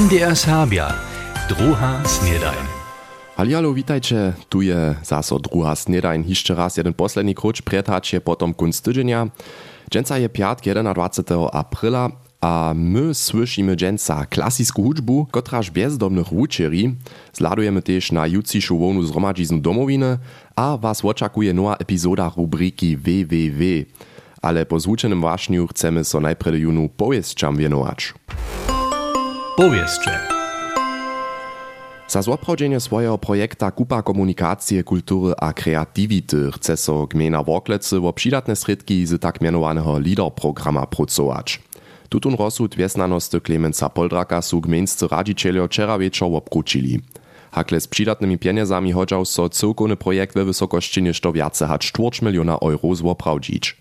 MDR Serbia, druha snedajn. Halialo, witajcie, tu je zaso druha snedajn. Jeszcze raz jeden posledný kruč pretacie potom kunst tydzienia. Dżęca je piatk 21. aprila, a my słyszymy dżęca klasicką hudżbu, kotraż bezdomnych wuczeri. Zladujemy też na jutrzejszą wonu zgromadziznu domowiny, a was oczekuje nowa epizoda rubriki www. Ale po zvučenym wašniu chcemy so najprede junu powiesćam wienować. Powieszcze. Za zoprawdzenie swojego projekta Kupa Komunikacije, Kultury a Kreativity chce so gmina Worklecy wo przydatne sredki z tak mianowanego LEADER programa pracować. Tutun rozsud wiesnanosty Klemenca Poldraka su gminscy radzicielio wczera wieczor obkrucili. Hakle z przydatnymi pieniędzami chodział so całkowny projekt we wysokości niż to wiace hać 4 miliona euro zoprawdzić.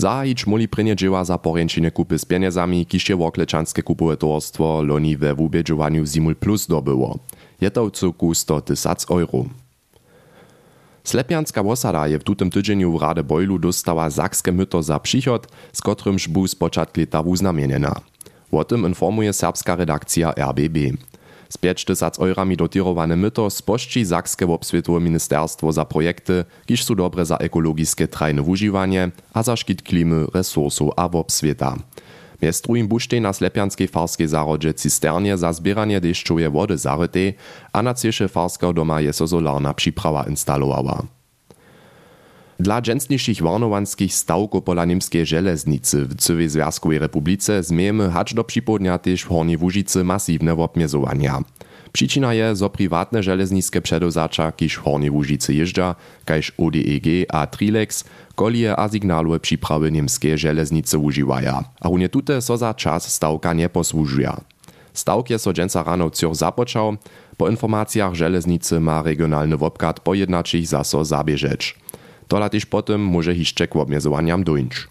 Zahić muli prynie dzieła za poręczenie kupy z pieniędzami, kiż je Workleczanskie kupowatorstwo loni we wubiedziowaniu Zimul Plus dobyło. Je to w cuku 100 tysac euro. Slepianska osada je w tutym tydzieniu w Rade Bojlu dostała zakskie myto za przychod, z kotrymż był z początku. O tym informuje serbska redakcja RBB. Z 5 tysac eurami dotirowane myto spości Sakskie obswietowe ministerstwo za projekty, kiż su dobre za ekologiskie trajne używanie, a za szkit klimy, resursów a obswieta. Mjez drugim buštej na Slepianskiej farskiej zarodzie cisternie za zbieranie deszczowej wody zarytej, a na ciesze farskiego doma je so solarna przyprawa instalowała. Dla dżęsniejszych warnowanskich stawków pola niemskiej żeleznicy w całej Związkowej Republice zmiejemy hacz do przypodnia też w Hornej Łużycy masywne obmiezowania. Przyczyna je, zo prywatne żeleznickie przedozacza, kiż w Hornej Łużycy jeżdża, kajż ODEG a Trilex, kolie a signały przyprawy niemskie żeleznice używają, a runie tute so za czas stawka nie posłużuja. Stawk je so rano wciąż zapoczął, po informacjach żeleznicy ma regionalny wopkat pojednaczych zaso zabieżeć. Tola też potem może jeszcze k obmezowaniam dojść.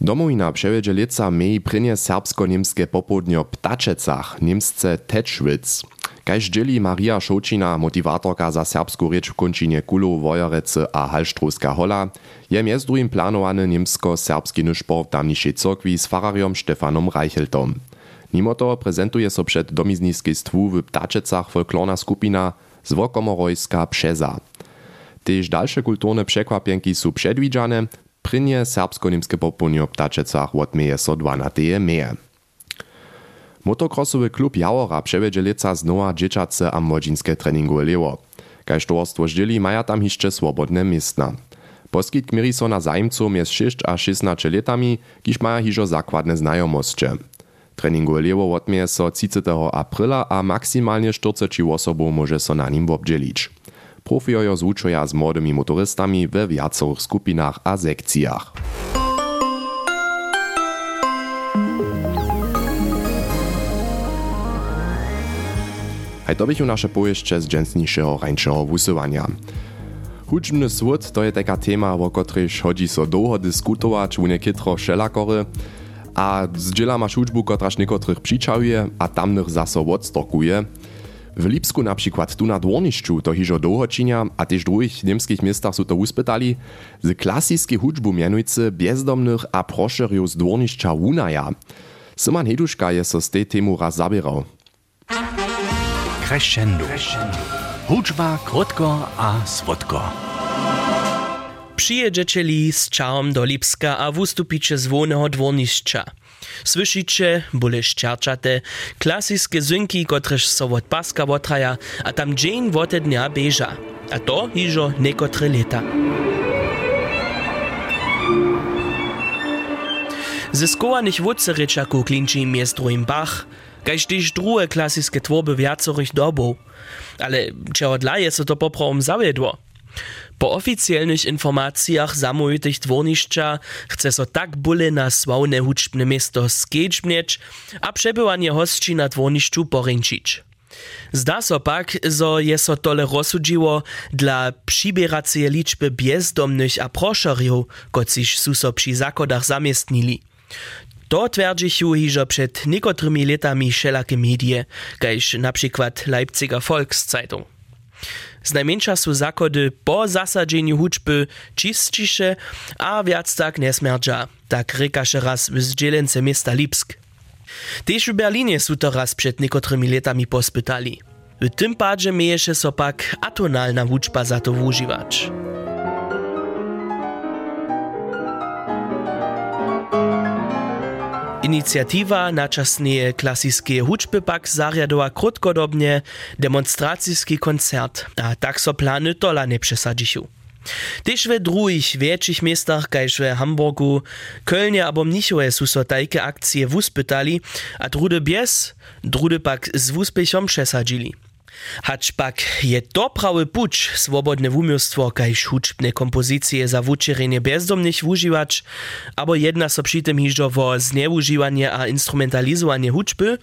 Domowina przewiedzie lica mej prynie serbsko-niemskie popodnio Ptaczecach, niemsce Tečvic. Kaž dzieli Maria Šočina, motivatorka za serbsku rieč v končinie Kulow, Wojerecy a Halštrovska hola, je mjez drugim planowany niemsko-serbski nyszpor w tamniejszej cokwi z farariom Stefanom Reicheltom. Mimo to prezentuje so przed domizniskistwu w Ptaczecach folklorna skupina Zwokomorojska Przeza. Tež dalsze kulturne przekwapienki su przedwidziane, prynie serbsko-niemskie popołudnie w Ptaczecach odmieje so 12 meje. Motocrossowy klub Jawora przewiedzie lica znowa dzieciace a młodzinskie treningowe lewo. Kaž towarstwo ždili maja tam jeszcze swobodne miejsca. Poskit kmiri so na zajmcu między 6 a 16 latami, kiż maja hižo zakładne znajomosće. Treningowe lewo odmieje so 30. aprila a maksymalnie 40 osobów może so na nim obdzielić. Profijo zvučuja z młodymi motorystami we viacorych skupinach a sekcjach. Hej, to bychu nasze pojeździe z dżęsniejszego rańszego wusywania. Hudźbny swód to je taka tema, o której chodzi so długo dyskutować, u niekietro szelakory, a zdziela masz hudźbu, kotraż niekotrych przyczałuje, a tamnych zaso odstokuje. W Lipsku na przykład tu na dworniszczu to hižo długo czynia, a też w drugich niemskich miastach su to uspytali, z klasickiej hudźbu mianujcy bezdomnych a proszeriów z dworniszcza wunaja. Syman Heduszka je so z tej temu raz zabierał. Crescendo. Hudźba krótko a słodko. Przyjedziecie li z czałom do Lipska a wustupicie z wolnego dworniszcza. Słyszycie, bole šćarčate, klasickie zynki, kotrež so od paska otraja, a tam dzień wote dnia beža. A to hižo nekotre leta. Ze skovaných vodcerečakov klinčí miestru im Bach, kaž tyž druhé klasické tvorby viacorých dobov. Ale čeho dla je so to poprawom zawiedło? Po oficjalnych informacjach zamówitych dworniszcza chce so tak bóle na sławne huczbne miasto skedźbnieć, a przebywanie hostci na dworniszczu poręczyć. Zda so pak, zo je so tole rozsudziło dla przybieracej liczby bezdomnych a proszeriów, kociż su so przy zakodach zamiestnili. To twierdzichu hižo przed niekotrymi latami wszelakie medie, kajż na przykład Leipziger Volkszeitung. Znajmniejsza su zakody po zasadzeniu huczby czistsze, a wiac tak nie smerdża, tak rykaše raz w zdzielence miasta Lipsk. Tež v Berlíne sú to před niekotrymi letami pospytali. W tym padzie mieješe so pak atonalna wuczba za to wużywać. Inicjatywa naczasnie klasickie huczby pak zariadowa krótkodobnie demonstracyjski koncert, a tak so plany tola nie przesadził. Też we drugich większych miastach, we Hamburgu, Kölnie abo Mnichowe są so tajke akcje wuspytali, a drude bies, drude pak z wuspiechom przesadzili. Hacz pak je to prawy swobodne wumiostwo, kajż huczbne kompozycje za wuczerenie bezdomnych wużywać, abo jedna so przy tym hiżo wo zneużywanie a instrumentalizowanie huczby,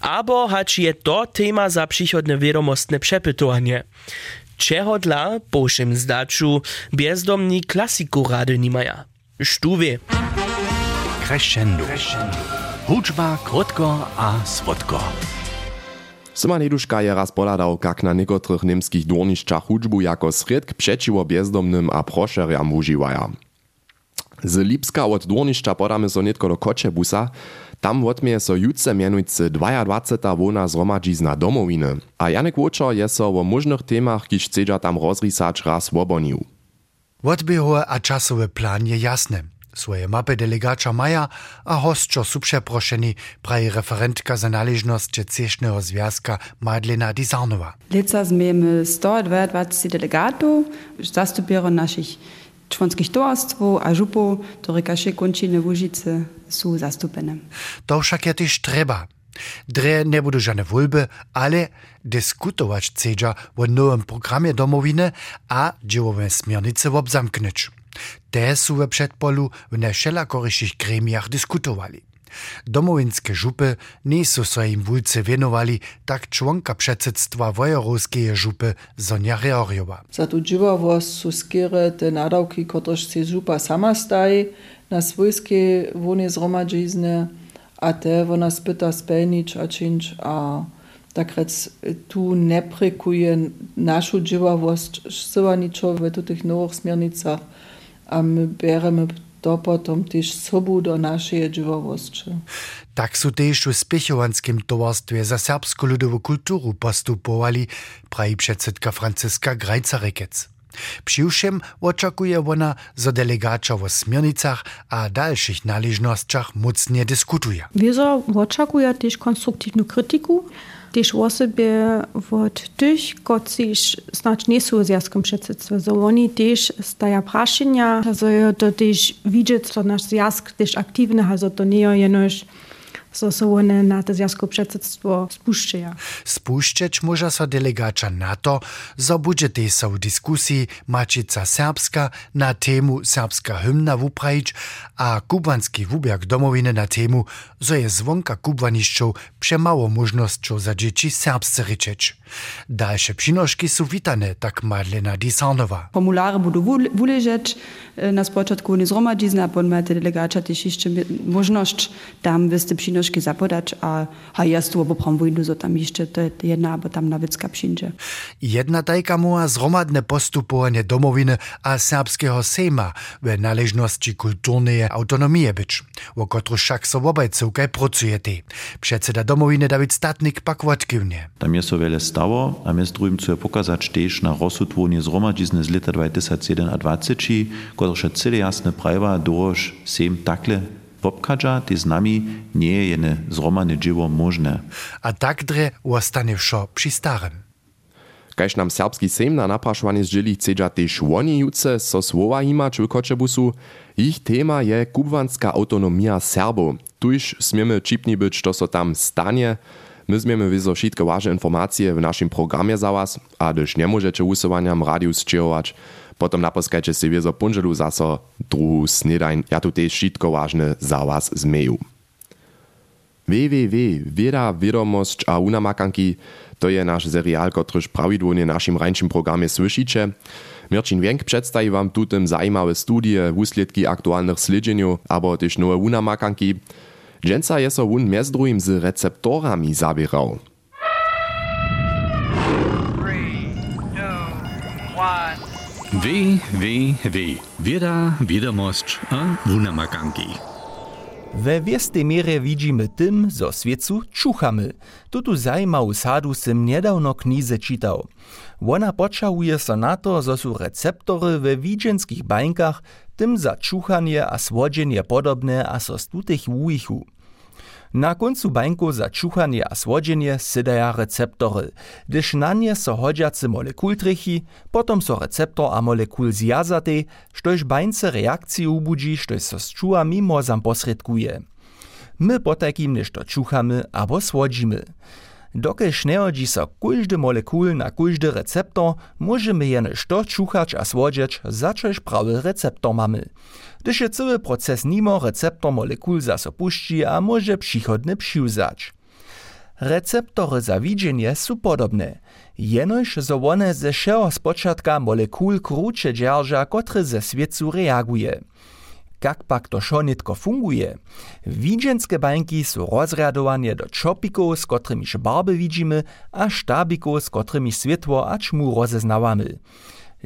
abo hacz je to tema za przychodne wiadomostne przepytowanie. Czego dla, po czym zdaczu, bezdomni klasiku rady nie maja. Sztuwie. Crescendo. Hudźba krótko a słodko. Syma Neduška je raz poladał, jak na niekotrych niemskich dwornišćach hudźbu jako sredk przeciwo bezdomnym a prošerjam užiwaja. Z Lipska od dwornišća podamy so netko do Kočebusa, tam odmieje so jutce mianujcy 22 wona zhromadźizna domowiny, a Janek Łočo je so o możnych temach, kiž chcedža tam rozrisać raz wobonił. Odbiehowe a czasowy plan je jasny. Swoje mapy delegacza maja, a hostčo su przeproszeni, praje referentka za należność Cesznego Związka Madlena Dizarnowa. Leca zmiemy 122 delegatów, zastupiero naszych członkich towarstwów, a żupów, to rekasze kończyny Łużyce są zastupene. To však je też trzeba. Dre nie budú žane voľby, ale diskutować chcedža o nowym programie domowiny a dziełowe smernice obzamknąć. Te sú we předpolu v nevšelakorejších gremiach diskutovali. Domovinske župy nie sú so im wulce věnovali, tak čłonka předsedstva Vojerovskeje župy Sonja Reorjowa. Za tu dživovost sú skere te nadawki, kotrež si župa sama stají na svojské a te ona spyta spelnič a činč a tak rec tu neprekuje našu dživovost syła niczo w tych nowych smiernicach a my bieremy to potom też sobu do naszej dživovosti. Tak sú tež v Spichovanskim towarstwie za serbsku ludową kulturu postupovali, praji předsedka Franciska Grajcarekec. Přiwšem oczekuje ona, że delegacja o smiernicach a dalszych należnościach mocnie dyskutuje. Wieso oczekuje też konstruktywną krytyku, też osobie od tych, którzy znać nie są w związku przedsiedztwie, że oni też stają praszenia, że to też widzieć, że nasz związek też aktywny, że to nie jest so so one na to związku przedsiedztwo spuszczają. Spuszczać może so delegacja na to, że będzie też w dyskusji Macica Serbska na temu serbska hymna wuprajić, a kubanski wubiak domowiny na temu, że jest zwonka kubaniszczów przemało możnością za dzieci serbsce ryczeć. Dalsze przynoszki są witane, tak Madlena Disarnowa. Formulary będą wuleżeć na początku nie zgromadzizna, a potem delegacja też jeszcze możliwość tam wysty przynoszki zapodać, a, a ja z tu wyjdu, że tam jeszcze to jedna, bo tam nawicka przyjdzie. Jedna tajka muła zromadne postupowanie domowiny a serbskiego sejma w należności kulturnej autonomii być, o którą wszak so obajców kaj pracuje te. Przedseda domowiny Dawid Statnik pak odkiwnie. Tam jest so wiele stało, a my zdrujemy chcemy pokazać też na rozsudwonie zgromadzizny z lata 2021, które cyle jasne prawa doż sejm takle wopkadża, te z nami nie je zromane dzieło możne. A tak dre ostanie wszo przy starym. Kaž nam serbski sejm na naprašovanie zdjeli chcedža tež oni juce so słowa imać w Kočebusu, ich tema je kubanska autonomia Serbov. Tuž smiemy čipni być, to so tam stanie. My zmiemy wieso wszystkie ważne informacje w naszym programie za was, a gdyż nie możecie usuwaniem radiu zczyłować, potom naposkajcie si wiezo punželu zaso druhú snedajn, ja tu tež všetko ważne za was zmeju. www. Wieda, Wiadomość a unamakanki to je nasz serial, któryż prawidłownie naszym rańczym programie słyszycie. Mirčin Wienk przedstawi wam tutem zajímawe studie, wusledki aktualnych slidżeniu, albo też nowe unamakanki. Dżęca je so wun między drugim z receptorami zabierał. W, W, W. Wieda, Wiadomość a Wunamakanki. We wiestej mierze widzimy tym, zo swiecu čuchamy. Tutu zajmału sadu sem niedawno knize czytał. Ona poczałuje so na to, zo su receptory we widzenskich bańkach tym za čuchanie a słodzenie podobne a so z tutych. Na końcu bańku za čuchanie a słodzenie sydaja receptory, gdyż na nie so hodźacy molekul trichy, potom so receptor a molekul zjazatej, štož bańce reakcję ubudzi, štož so zczuła mimo zam posredkuje. My potakim nešto čuchamy abo słodzimy. Dokelž nehodzi so kóždy molekul na kóždy receptor, możemy jenož to čuchać a słodzieć, začož prawy receptor mamy. Gdyż je cały proces nimo receptor molekul zaso puści a może przychodny przyuzać. Receptory za widzenie są podobne. Jenož zo one ze všeho spočatka molekul kruče dzierża, kotry ze reaguje. Jak pak to šonitko funguje? Widzenske bańki są rozradowane do čopikov, z kotrymiž barby widzimy, a štabikov, z kotrymi światło a čmu rozeznawamy.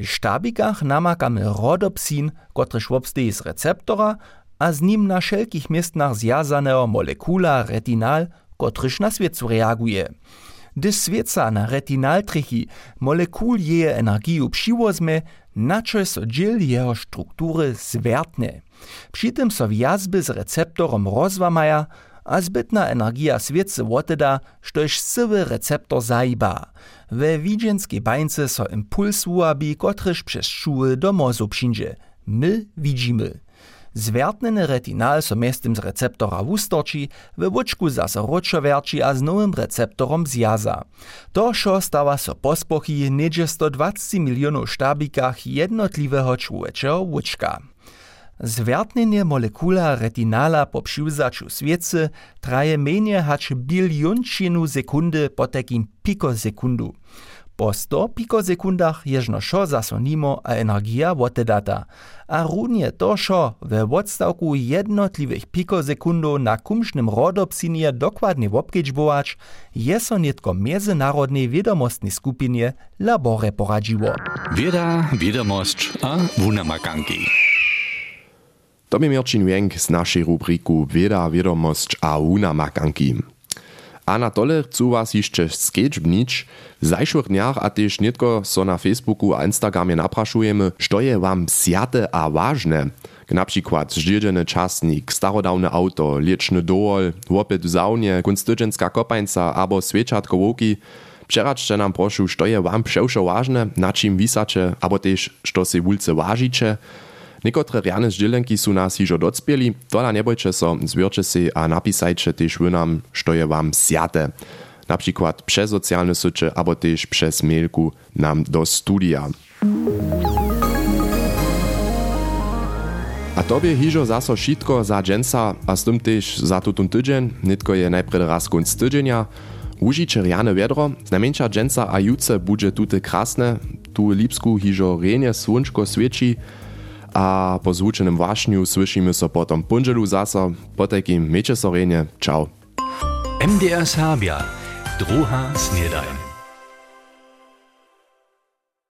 Štabikach namakamy rodopsin, kotryż wobsteje z receptora, a z nim na wszelkich miestnach zjazanego molekula retinal, kotryż na świecu reaguje. Gdy swieca na retinaltrichy molekul jeje energiju přiwozme, načo so dziel jeho struktury zwertne. Przy tym so wjazby z receptorom rozwamaja, a zbytna energia świecy woteda, štož sywy receptor zaiba. We widzenskiej bańce so impuls uabi, kotryż przez czuły do mozu przyjdzie. My widzimy. Zwertneny retinal so miestem z receptora wustorči, we łuczku zaso ročoverči a z nowym receptorom zjaza. To šo stawa so pospochy niedzie 120 milionów sztabikach jednotliwego człowieczego łuczka. Zwertnenie molekula retinala po přiwzaču sviecy traje menje hać biliončinu sekundy po takim pikosekundu. Po 100 pikosekundach jeżno šo zaso nimo a energia wotedata. A równie to šo we odstawku jednotliwych pikosekundów na kumsznym rodopsinie dokładnie wobkedźbować, je so nitko międzynarodnej wiadomostnej skupinie labore poradziło. Wieda, wiadomość a wunamakanki. To by Mirčin Wenk z naszej rubriku Wieda, wiadomość a wunamakanki. A na tole chcú was jeszcze skedźbnić. W zajszłych dniach a też nitko so na Facebooku a Instagramie napraszujemy, što je wam sjate a ważne. Na przykład zdziedzony czasnik, starodawne auto, lieczny dool, łopet w saunie, kunstydzenska kopańca abo świeczatko łoki. Przeraczcie nam proszę, što je wam przewszo ważne, na czym wisacie, abo też, što se wulce wažicie. Niekotre rjane zdźělenki su nas hižo docpieli, tola nebojče so, zwierče si a napisajče tež wy nam, što je wam sjate. Na przykład przez socjalne sycze, abo też przez mailku nam do studia. A tobie hižo zaso šitko za džensa a też za tutun tydzień, nitko je najprej raz konc tydzienia. Užiče rjane vedro, znamenča džensa a juce budže tute krasne, tu lipsku hižo renje słončko svieči, a po zvučenym wašniu słyszymy so potom punželu zasa, po takim meče sorenie. Ciao. MDR Serbia, druha snedajn.